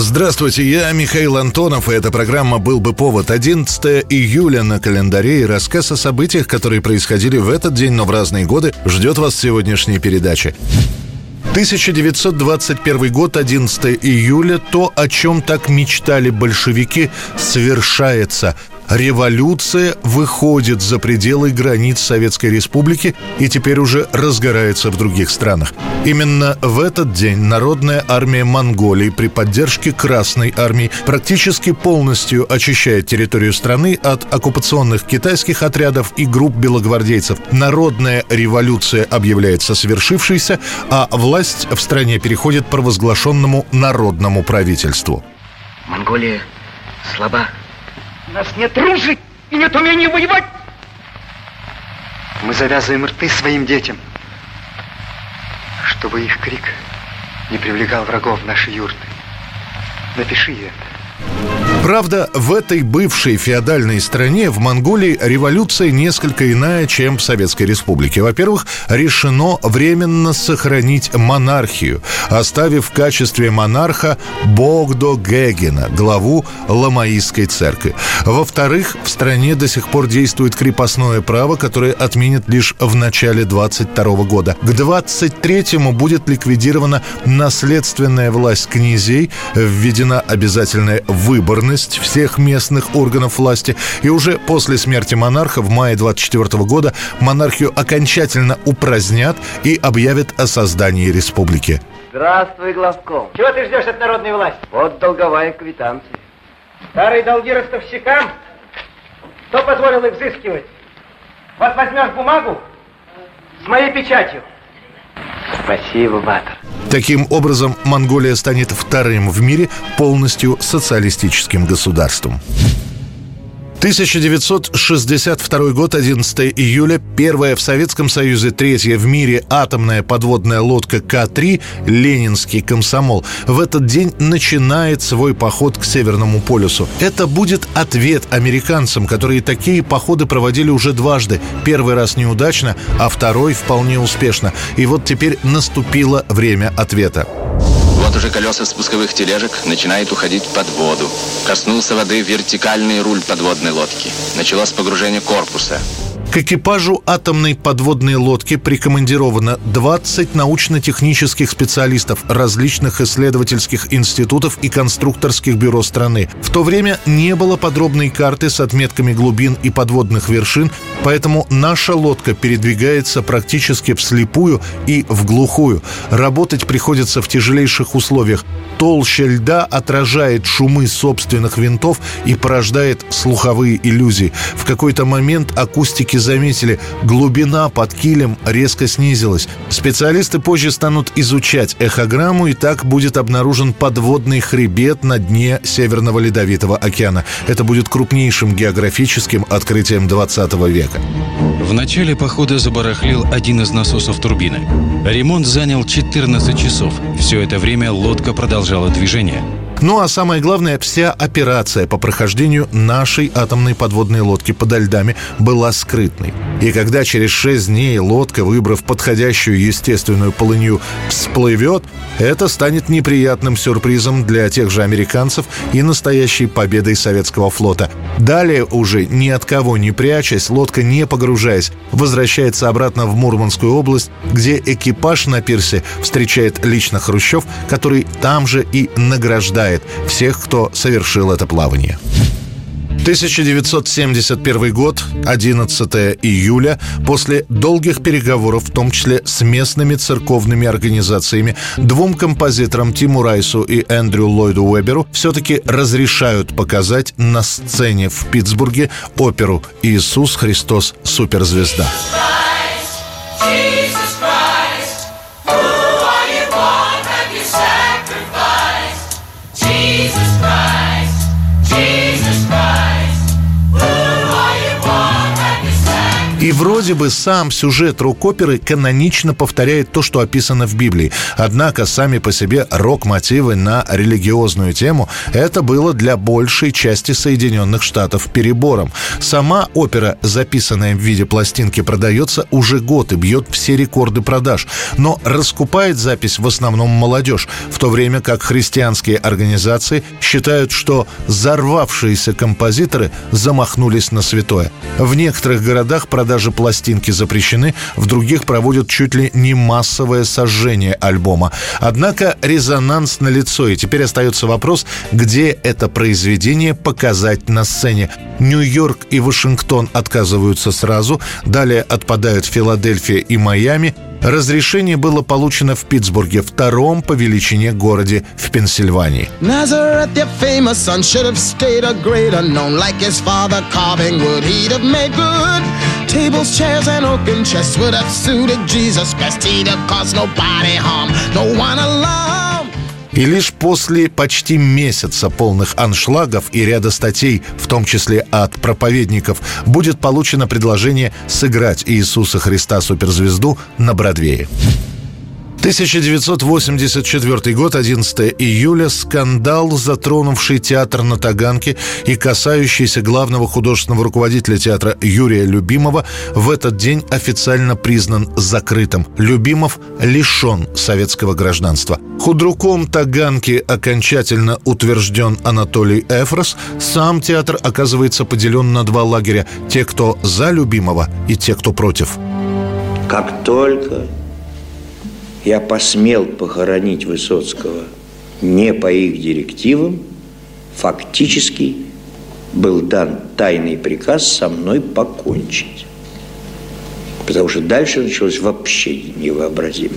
Здравствуйте, я Михаил Антонов, и эта программа «Был бы повод». 11 июля на календаре и рассказ о событиях, которые происходили в этот день, но в разные годы, ждет вас в сегодняшней передаче. 1921 год, 11 июля. То, о чем так мечтали большевики, совершается революция выходит за пределы границ Советской Республики и теперь уже разгорается в других странах. Именно в этот день Народная армия Монголии при поддержке Красной армии практически полностью очищает территорию страны от оккупационных китайских отрядов и групп белогвардейцев. Народная революция объявляется свершившейся, а власть в стране переходит провозглашенному народному правительству. Монголия слаба. У нас нет ружей и нет умения воевать. Мы завязываем рты своим детям, чтобы их крик не привлекал врагов в наши юрты. Напиши это. Правда, в этой бывшей феодальной стране, в Монголии, революция несколько иная, чем в Советской Республике. Во-первых, решено временно сохранить монархию, оставив в качестве монарха Богдо Гегена, главу Ламаистской церкви. Во-вторых, в стране до сих пор действует крепостное право, которое отменят лишь в начале 22 года. К 23-му будет ликвидирована наследственная власть князей, введена обязательная выборность деятельность всех местных органов власти. И уже после смерти монарха в мае 24 года монархию окончательно упразднят и объявят о создании республики. Здравствуй, главком. Чего ты ждешь от народной власти? Вот долговая квитанция. Старые долги ростовщикам? Кто позволил их взыскивать? Вот возьмешь бумагу с моей печатью. Спасибо, Батор. Таким образом, Монголия станет вторым в мире полностью социалистическим государством. 1962 год, 11 июля. Первая в Советском Союзе, третья в мире атомная подводная лодка К-3 «Ленинский комсомол» в этот день начинает свой поход к Северному полюсу. Это будет ответ американцам, которые такие походы проводили уже дважды. Первый раз неудачно, а второй вполне успешно. И вот теперь наступило время ответа. Вот уже колеса спусковых тележек начинают уходить под воду. Коснулся воды вертикальный руль подводной лодки. Началось погружение корпуса. К экипажу атомной подводной лодки прикомандировано 20 научно-технических специалистов различных исследовательских институтов и конструкторских бюро страны. В то время не было подробной карты с отметками глубин и подводных вершин, поэтому наша лодка передвигается практически вслепую и в глухую. Работать приходится в тяжелейших условиях. Толща льда отражает шумы собственных винтов и порождает слуховые иллюзии. В какой-то момент акустики заметили, глубина под килем резко снизилась. Специалисты позже станут изучать эхограмму, и так будет обнаружен подводный хребет на дне Северного Ледовитого океана. Это будет крупнейшим географическим открытием 20 века. В начале похода забарахлил один из насосов турбины. Ремонт занял 14 часов. Все это время лодка продолжала движение. Ну а самое главное, вся операция по прохождению нашей атомной подводной лодки подо льдами была скрытной. И когда через шесть дней лодка, выбрав подходящую естественную полынью, всплывет, это станет неприятным сюрпризом для тех же американцев и настоящей победой советского флота. Далее уже ни от кого не прячась, лодка не погружаясь, возвращается обратно в Мурманскую область, где экипаж на пирсе встречает лично Хрущев, который там же и награждает всех, кто совершил это плавание. 1971 год, 11 июля, после долгих переговоров, в том числе с местными церковными организациями, двум композиторам Тиму Райсу и Эндрю Ллойду Уэберу все-таки разрешают показать на сцене в Питтсбурге оперу «Иисус Христос. Суперзвезда». Jesus И вроде бы сам сюжет рок-оперы канонично повторяет то, что описано в Библии. Однако сами по себе рок-мотивы на религиозную тему – это было для большей части Соединенных Штатов перебором. Сама опера, записанная в виде пластинки, продается уже год и бьет все рекорды продаж. Но раскупает запись в основном молодежь, в то время как христианские организации считают, что взорвавшиеся композиторы замахнулись на святое. В некоторых городах продажи пластинки запрещены, в других проводят чуть ли не массовое сожжение альбома. Однако резонанс на лицо, и теперь остается вопрос, где это произведение показать на сцене. Нью-Йорк и Вашингтон отказываются сразу, далее отпадают Филадельфия и Майами, Разрешение было получено в Питтсбурге, втором по величине городе в Пенсильвании. Nazareth, Tables, chairs, and oaken chests would have suited Jesus best. He'd have caused nobody harm, no one alarm. И лишь после почти месяца полных аншлагов и ряда статей, в том числе от проповедников, будет получено предложение сыграть Иисуса Христа суперзвезду на Бродвее. 1984 год, 11 июля. Скандал, затронувший театр на Таганке и касающийся главного художественного руководителя театра Юрия Любимова, в этот день официально признан закрытым. Любимов лишен советского гражданства. Худруком Таганки окончательно утвержден Анатолий Эфрос. Сам театр оказывается поделен на два лагеря. Те, кто за Любимова, и те, кто против. Как только я посмел похоронить Высоцкого не по их директивам, фактически был дан тайный приказ со мной покончить. Потому что дальше началось вообще невообразимо.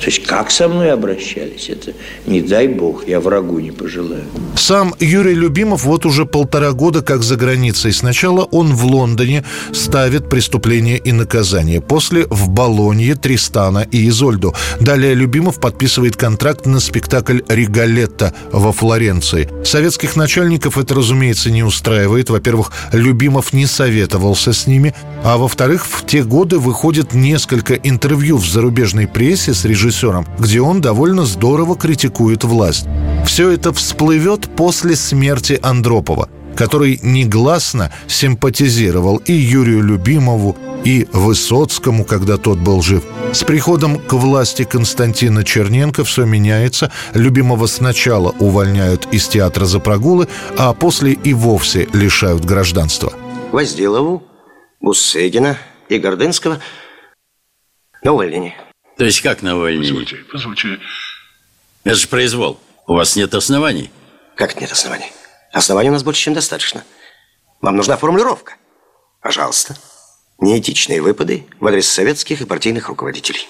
То есть как со мной обращались, это не дай бог, я врагу не пожелаю. Сам Юрий Любимов вот уже полтора года как за границей. Сначала он в Лондоне ставит «Преступление и наказание». После в Болонье, Тристана и Изольду. Далее Любимов подписывает контракт на спектакль «Ригалетто» во Флоренции. Советских начальников это, разумеется, не устраивает. Во-первых, Любимов не советовался с ними. А во-вторых, в те годы выходит несколько интервью в зарубежной прессе с режиссером режиссером, где он довольно здорово критикует власть. Все это всплывет после смерти Андропова, который негласно симпатизировал и Юрию Любимову, и Высоцкому, когда тот был жив. С приходом к власти Константина Черненко все меняется. Любимого сначала увольняют из театра за прогулы, а после и вовсе лишают гражданства. Возделову, Буссегина и Гордынского на увольнение. То есть как на войне? Позвольте, позвольте. Это же произвол. У вас нет оснований. Как нет оснований? Оснований у нас больше, чем достаточно. Вам нужна формулировка. Пожалуйста. Неэтичные выпады в адрес советских и партийных руководителей.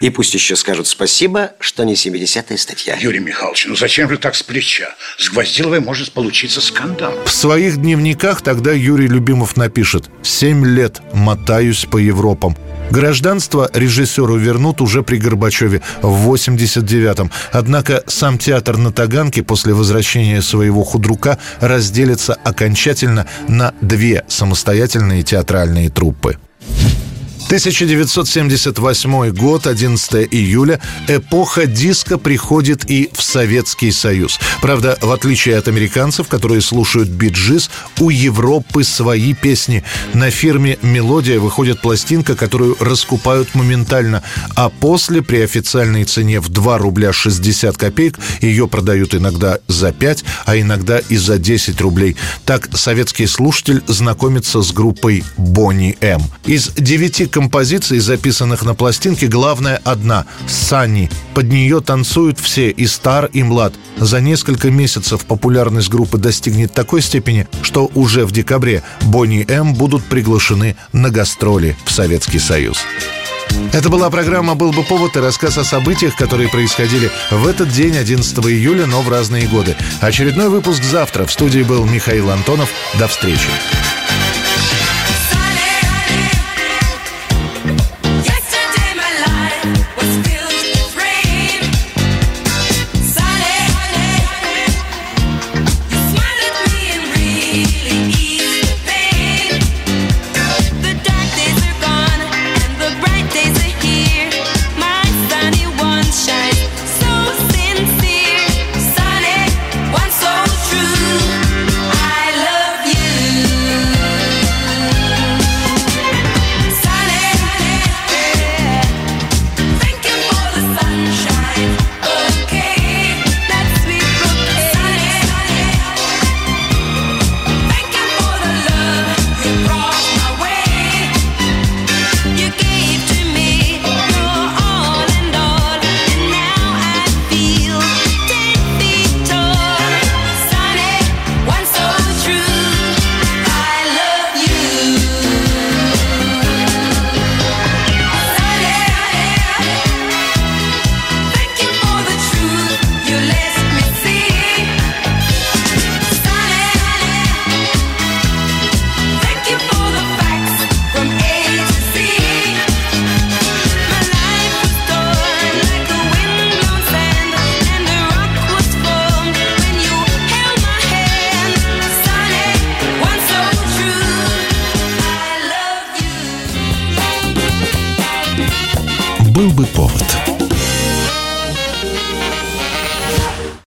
И пусть еще скажут спасибо, что не 70-я статья. Юрий Михайлович, ну зачем же так с плеча? С Гвоздиловой может получиться скандал. В своих дневниках тогда Юрий Любимов напишет «Семь лет мотаюсь по Европам. Гражданство режиссеру вернут уже при Горбачеве в 89-м. Однако сам театр на Таганке после возвращения своего худрука разделится окончательно на две самостоятельные театральные труппы. 1978 год, 11 июля. Эпоха диска приходит и в Советский Союз. Правда, в отличие от американцев, которые слушают биджиз, у Европы свои песни. На фирме «Мелодия» выходит пластинка, которую раскупают моментально, а после при официальной цене в 2 рубля 60 копеек ее продают иногда за 5, а иногда и за 10 рублей. Так советский слушатель знакомится с группой «Бонни М». Из девяти композиций, записанных на пластинке, главная одна – «Санни». Под нее танцуют все, и стар, и млад. За несколько месяцев популярность группы достигнет такой степени, что уже в декабре Бонни М будут приглашены на гастроли в Советский Союз. Это была программа «Был бы повод» и рассказ о событиях, которые происходили в этот день, 11 июля, но в разные годы. Очередной выпуск завтра. В студии был Михаил Антонов. До встречи.